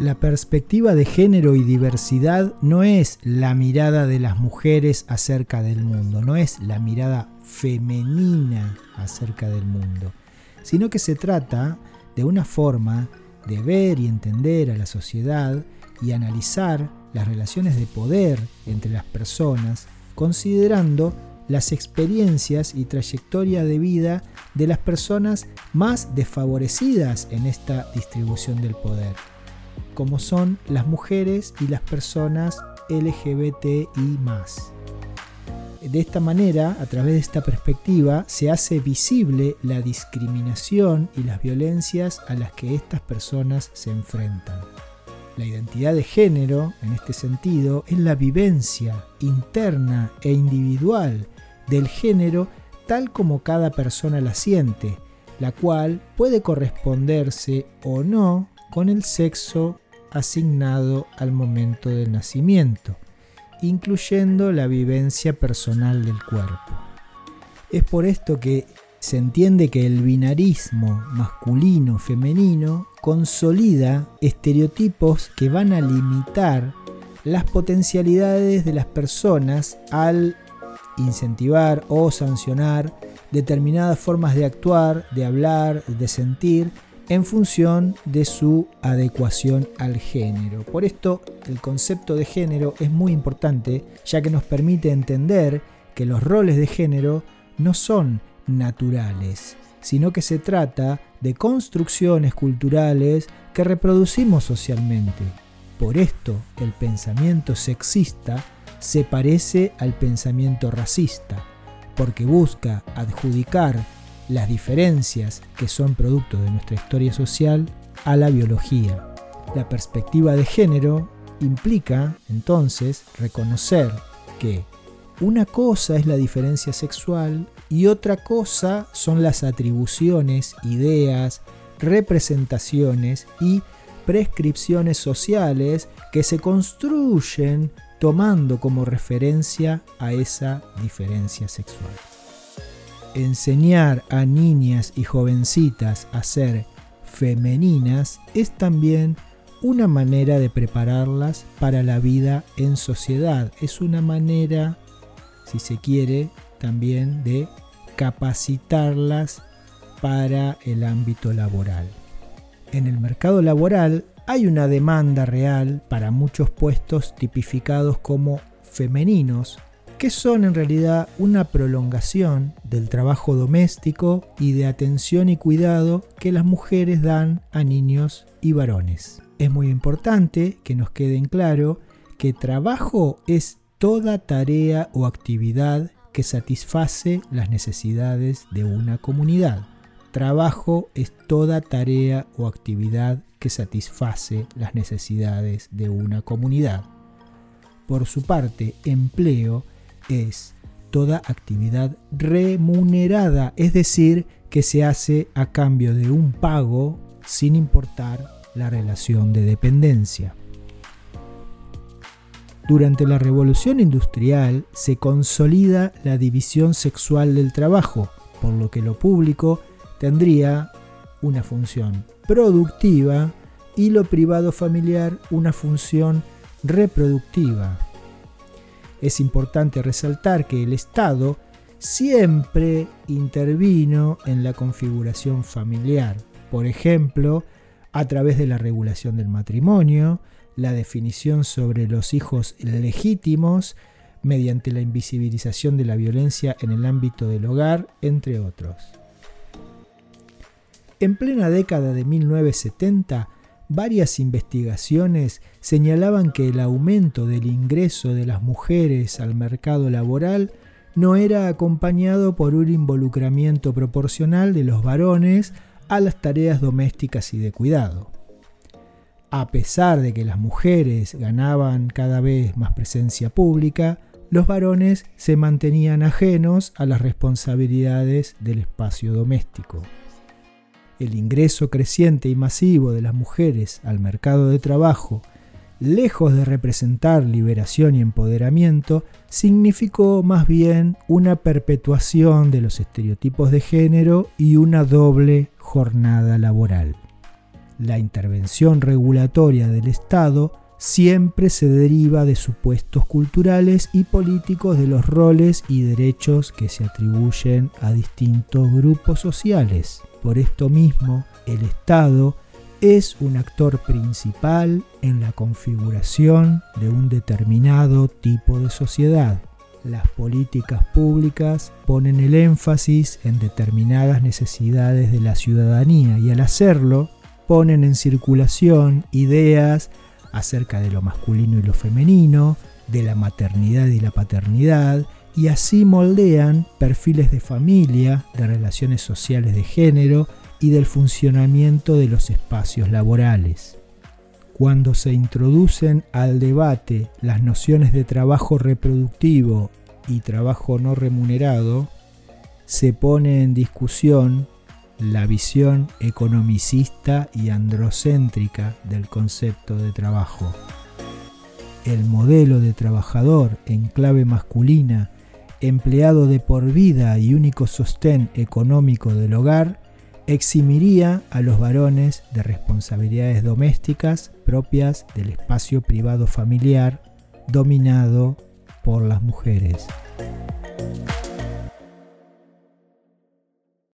La perspectiva de género y diversidad no es la mirada de las mujeres acerca del mundo, no es la mirada femenina acerca del mundo, sino que se trata de una forma de ver y entender a la sociedad y analizar las relaciones de poder entre las personas, considerando las experiencias y trayectoria de vida de las personas más desfavorecidas en esta distribución del poder, como son las mujeres y las personas LGBTI de esta manera, a través de esta perspectiva, se hace visible la discriminación y las violencias a las que estas personas se enfrentan. La identidad de género, en este sentido, es la vivencia interna e individual del género tal como cada persona la siente, la cual puede corresponderse o no con el sexo asignado al momento del nacimiento incluyendo la vivencia personal del cuerpo. Es por esto que se entiende que el binarismo masculino-femenino consolida estereotipos que van a limitar las potencialidades de las personas al incentivar o sancionar determinadas formas de actuar, de hablar, de sentir en función de su adecuación al género. Por esto el concepto de género es muy importante ya que nos permite entender que los roles de género no son naturales, sino que se trata de construcciones culturales que reproducimos socialmente. Por esto el pensamiento sexista se parece al pensamiento racista, porque busca adjudicar las diferencias que son producto de nuestra historia social a la biología. La perspectiva de género implica entonces reconocer que una cosa es la diferencia sexual y otra cosa son las atribuciones, ideas, representaciones y prescripciones sociales que se construyen tomando como referencia a esa diferencia sexual enseñar a niñas y jovencitas a ser femeninas es también una manera de prepararlas para la vida en sociedad. Es una manera, si se quiere, también de capacitarlas para el ámbito laboral. En el mercado laboral hay una demanda real para muchos puestos tipificados como femeninos que son en realidad una prolongación del trabajo doméstico y de atención y cuidado que las mujeres dan a niños y varones. Es muy importante que nos quede claro que trabajo es toda tarea o actividad que satisface las necesidades de una comunidad. Trabajo es toda tarea o actividad que satisface las necesidades de una comunidad. Por su parte, empleo es toda actividad remunerada, es decir, que se hace a cambio de un pago sin importar la relación de dependencia. Durante la revolución industrial se consolida la división sexual del trabajo, por lo que lo público tendría una función productiva y lo privado familiar una función reproductiva. Es importante resaltar que el Estado siempre intervino en la configuración familiar, por ejemplo, a través de la regulación del matrimonio, la definición sobre los hijos legítimos, mediante la invisibilización de la violencia en el ámbito del hogar, entre otros. En plena década de 1970, Varias investigaciones señalaban que el aumento del ingreso de las mujeres al mercado laboral no era acompañado por un involucramiento proporcional de los varones a las tareas domésticas y de cuidado. A pesar de que las mujeres ganaban cada vez más presencia pública, los varones se mantenían ajenos a las responsabilidades del espacio doméstico el ingreso creciente y masivo de las mujeres al mercado de trabajo, lejos de representar liberación y empoderamiento, significó más bien una perpetuación de los estereotipos de género y una doble jornada laboral. La intervención regulatoria del Estado siempre se deriva de supuestos culturales y políticos de los roles y derechos que se atribuyen a distintos grupos sociales. Por esto mismo, el Estado es un actor principal en la configuración de un determinado tipo de sociedad. Las políticas públicas ponen el énfasis en determinadas necesidades de la ciudadanía y al hacerlo ponen en circulación ideas acerca de lo masculino y lo femenino, de la maternidad y la paternidad, y así moldean perfiles de familia, de relaciones sociales de género y del funcionamiento de los espacios laborales. Cuando se introducen al debate las nociones de trabajo reproductivo y trabajo no remunerado, se pone en discusión la visión economicista y androcéntrica del concepto de trabajo. El modelo de trabajador en clave masculina, empleado de por vida y único sostén económico del hogar, eximiría a los varones de responsabilidades domésticas propias del espacio privado familiar dominado por las mujeres.